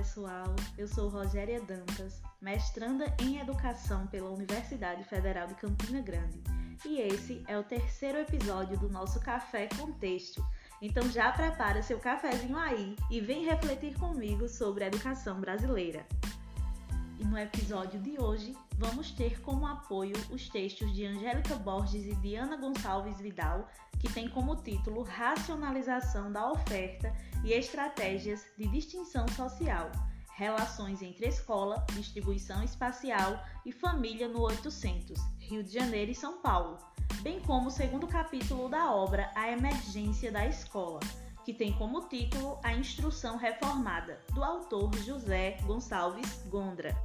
pessoal. Eu sou Rogéria Dantas, mestranda em Educação pela Universidade Federal de Campina Grande. E esse é o terceiro episódio do nosso Café com Texto. Então já prepara seu cafezinho aí e vem refletir comigo sobre a educação brasileira. E no episódio de hoje, vamos ter como apoio os textos de Angélica Borges e Diana Gonçalves Vidal, que tem como título Racionalização da Oferta e Estratégias de Distinção Social, Relações entre Escola, Distribuição Espacial e Família no 800, Rio de Janeiro e São Paulo, bem como o segundo capítulo da obra A Emergência da Escola, que tem como título A Instrução Reformada, do autor José Gonçalves Gondra.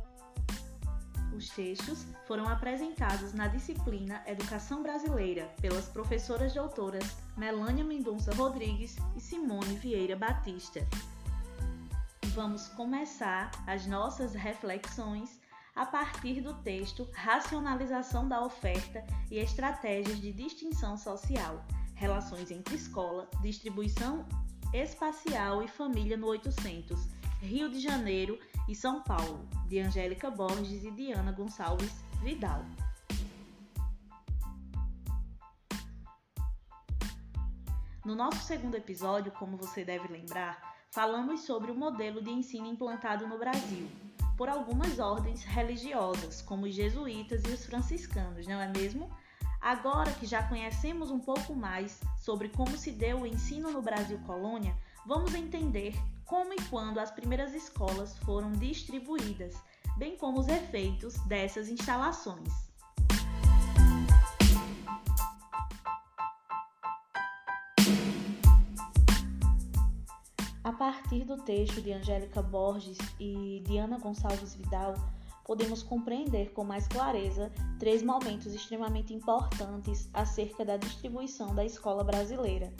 Os textos foram apresentados na disciplina Educação Brasileira pelas professoras doutoras Melânia Mendonça Rodrigues e Simone Vieira Batista. Vamos começar as nossas reflexões a partir do texto Racionalização da Oferta e Estratégias de Distinção Social, Relações entre Escola, Distribuição Espacial e Família no 800, Rio de Janeiro e São Paulo, de Angélica Borges e Diana Gonçalves Vidal. No nosso segundo episódio, como você deve lembrar, falamos sobre o modelo de ensino implantado no Brasil por algumas ordens religiosas, como os jesuítas e os franciscanos, não é mesmo? Agora que já conhecemos um pouco mais sobre como se deu o ensino no Brasil colônia, vamos entender como e quando as primeiras escolas foram distribuídas, bem como os efeitos dessas instalações. A partir do texto de Angélica Borges e Diana Gonçalves Vidal, podemos compreender com mais clareza três momentos extremamente importantes acerca da distribuição da escola brasileira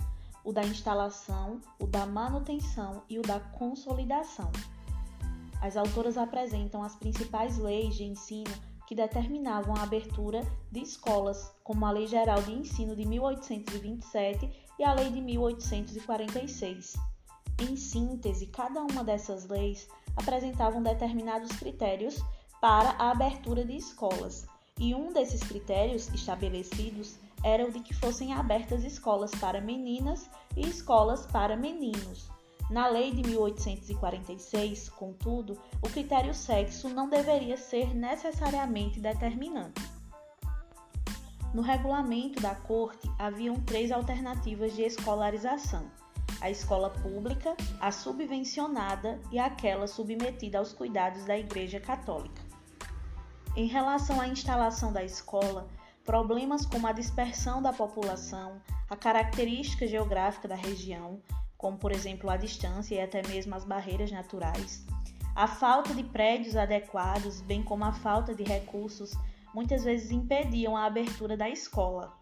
o da instalação, o da manutenção e o da consolidação. As autoras apresentam as principais leis de ensino que determinavam a abertura de escolas, como a Lei Geral de Ensino de 1827 e a Lei de 1846. Em síntese, cada uma dessas leis apresentavam determinados critérios para a abertura de escolas, e um desses critérios estabelecidos era o de que fossem abertas escolas para meninas e escolas para meninos. Na lei de 1846, contudo, o critério sexo não deveria ser necessariamente determinante. No regulamento da corte haviam três alternativas de escolarização: a escola pública, a subvencionada e aquela submetida aos cuidados da Igreja Católica. Em relação à instalação da escola, problemas como a dispersão da população, a característica geográfica da região, como por exemplo a distância e até mesmo as barreiras naturais, a falta de prédios adequados, bem como a falta de recursos, muitas vezes impediam a abertura da escola.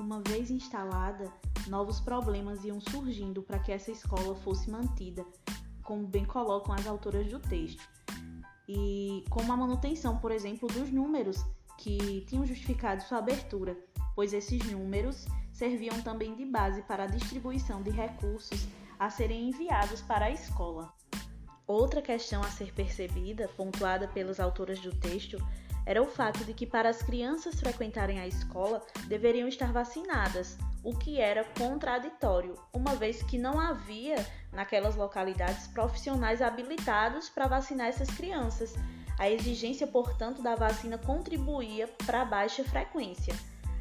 Uma vez instalada, novos problemas iam surgindo para que essa escola fosse mantida como bem colocam as autoras do texto. E como a manutenção, por exemplo, dos números que tinham justificado sua abertura, pois esses números serviam também de base para a distribuição de recursos a serem enviados para a escola. Outra questão a ser percebida, pontuada pelas autoras do texto, era o fato de que para as crianças frequentarem a escola deveriam estar vacinadas, o que era contraditório, uma vez que não havia naquelas localidades profissionais habilitados para vacinar essas crianças. A exigência, portanto, da vacina contribuía para a baixa frequência.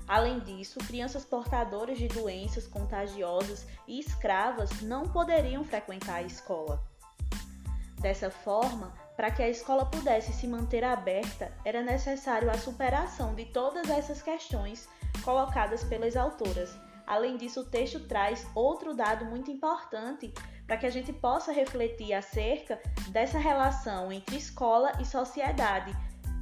Além disso, crianças portadoras de doenças contagiosas e escravas não poderiam frequentar a escola. Dessa forma, para que a escola pudesse se manter aberta, era necessário a superação de todas essas questões colocadas pelas autoras. Além disso, o texto traz outro dado muito importante para que a gente possa refletir acerca dessa relação entre escola e sociedade,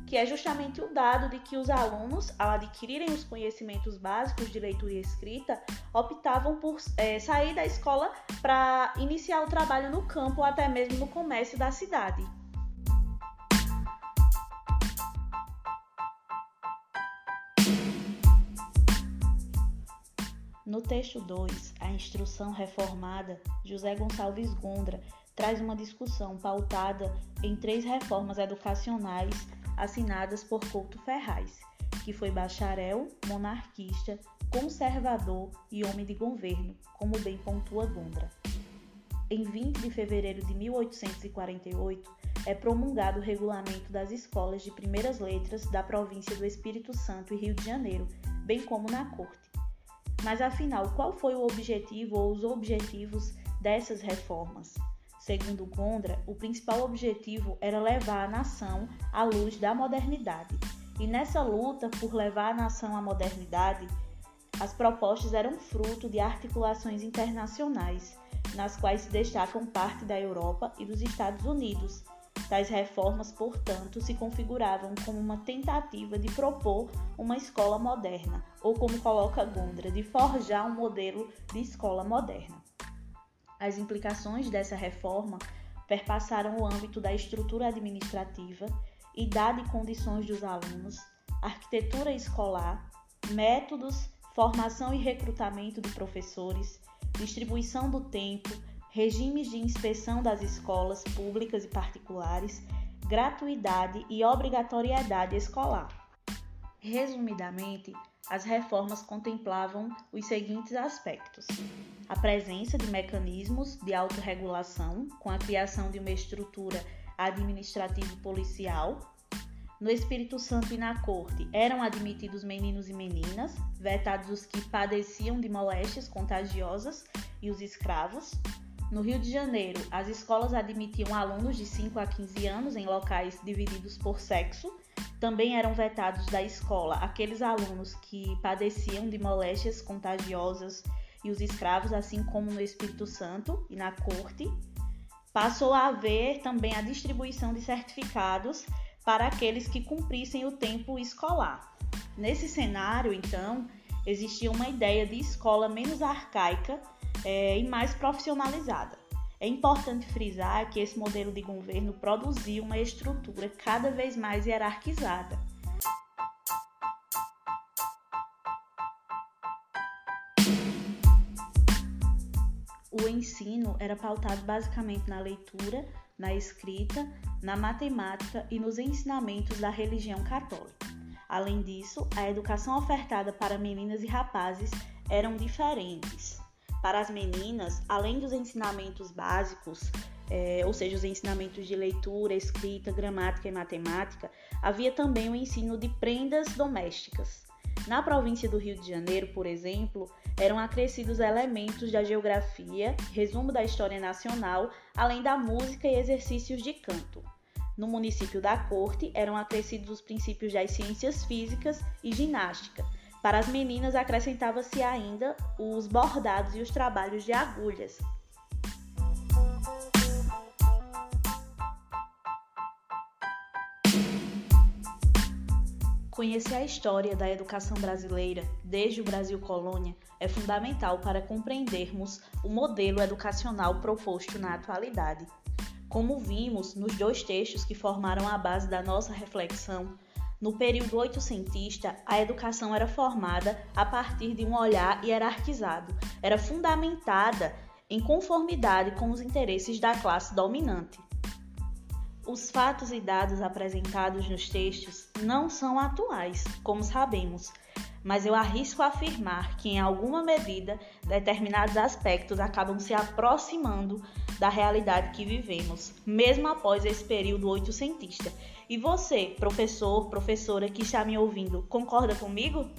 que é justamente o dado de que os alunos, ao adquirirem os conhecimentos básicos de leitura e escrita, optavam por é, sair da escola para iniciar o trabalho no campo ou até mesmo no comércio da cidade. No texto 2, a instrução reformada, José Gonçalves Gondra traz uma discussão pautada em três reformas educacionais assinadas por Couto Ferraz, que foi bacharel, monarquista, conservador e homem de governo, como bem pontua Gondra. Em 20 de fevereiro de 1848, é promulgado o regulamento das escolas de primeiras letras da província do Espírito Santo e Rio de Janeiro, bem como na corte. Mas afinal, qual foi o objetivo ou os objetivos dessas reformas? Segundo Gondra, o principal objetivo era levar a nação à luz da modernidade. E nessa luta por levar a nação à modernidade, as propostas eram fruto de articulações internacionais, nas quais se destacam parte da Europa e dos Estados Unidos. Tais reformas, portanto, se configuravam como uma tentativa de propor uma escola moderna, ou como coloca Gondra, de forjar um modelo de escola moderna. As implicações dessa reforma perpassaram o âmbito da estrutura administrativa, idade e condições dos alunos, arquitetura escolar, métodos, formação e recrutamento de professores, distribuição do tempo, regimes de inspeção das escolas públicas e particulares, gratuidade e obrigatoriedade escolar. Resumidamente, as reformas contemplavam os seguintes aspectos: a presença de mecanismos de autorregulação, com a criação de uma estrutura administrativa e policial. No Espírito Santo e na corte eram admitidos meninos e meninas, vetados os que padeciam de moléstias contagiosas e os escravos. No Rio de Janeiro, as escolas admitiam alunos de 5 a 15 anos em locais divididos por sexo também eram vetados da escola aqueles alunos que padeciam de moléstias contagiosas e os escravos, assim como no Espírito Santo e na corte. Passou a haver também a distribuição de certificados para aqueles que cumprissem o tempo escolar. Nesse cenário, então, existia uma ideia de escola menos arcaica é, e mais profissionalizada. É importante frisar que esse modelo de governo produziu uma estrutura cada vez mais hierarquizada. O ensino era pautado basicamente na leitura, na escrita, na matemática e nos ensinamentos da religião católica. Além disso, a educação ofertada para meninas e rapazes eram diferentes. Para as meninas, além dos ensinamentos básicos, é, ou seja, os ensinamentos de leitura, escrita, gramática e matemática, havia também o ensino de prendas domésticas. Na província do Rio de Janeiro, por exemplo, eram acrescidos elementos da geografia, resumo da história nacional, além da música e exercícios de canto. No município da Corte, eram acrescidos os princípios das ciências físicas e ginástica, para as meninas acrescentava-se ainda os bordados e os trabalhos de agulhas. Conhecer a história da educação brasileira desde o Brasil colônia é fundamental para compreendermos o modelo educacional proposto na atualidade. Como vimos nos dois textos que formaram a base da nossa reflexão, no período oitocentista, a educação era formada a partir de um olhar hierarquizado, era fundamentada em conformidade com os interesses da classe dominante. Os fatos e dados apresentados nos textos não são atuais, como sabemos, mas eu arrisco afirmar que, em alguma medida, determinados aspectos acabam se aproximando da realidade que vivemos, mesmo após esse período oitocentista. E você, professor, professora que está me ouvindo, concorda comigo?